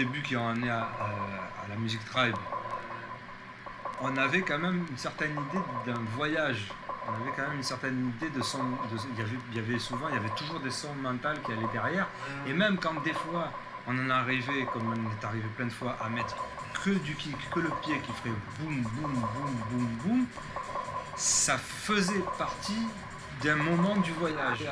début qui ont amené à, la musique tribe, on avait quand même une certaine idée d'un voyage. On avait quand même une certaine idée de son. il, y avait, souvent, il y avait toujours des sons mentaux qui allaient derrière. Et même quand des fois on en arrivé, comme on est arrivé plein de fois, à mettre que du kick, que le pied qui ferait boum, boum, boum, boum, boum, ça faisait partie d'un moment du voyage.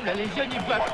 Incroyable, les jeunes ils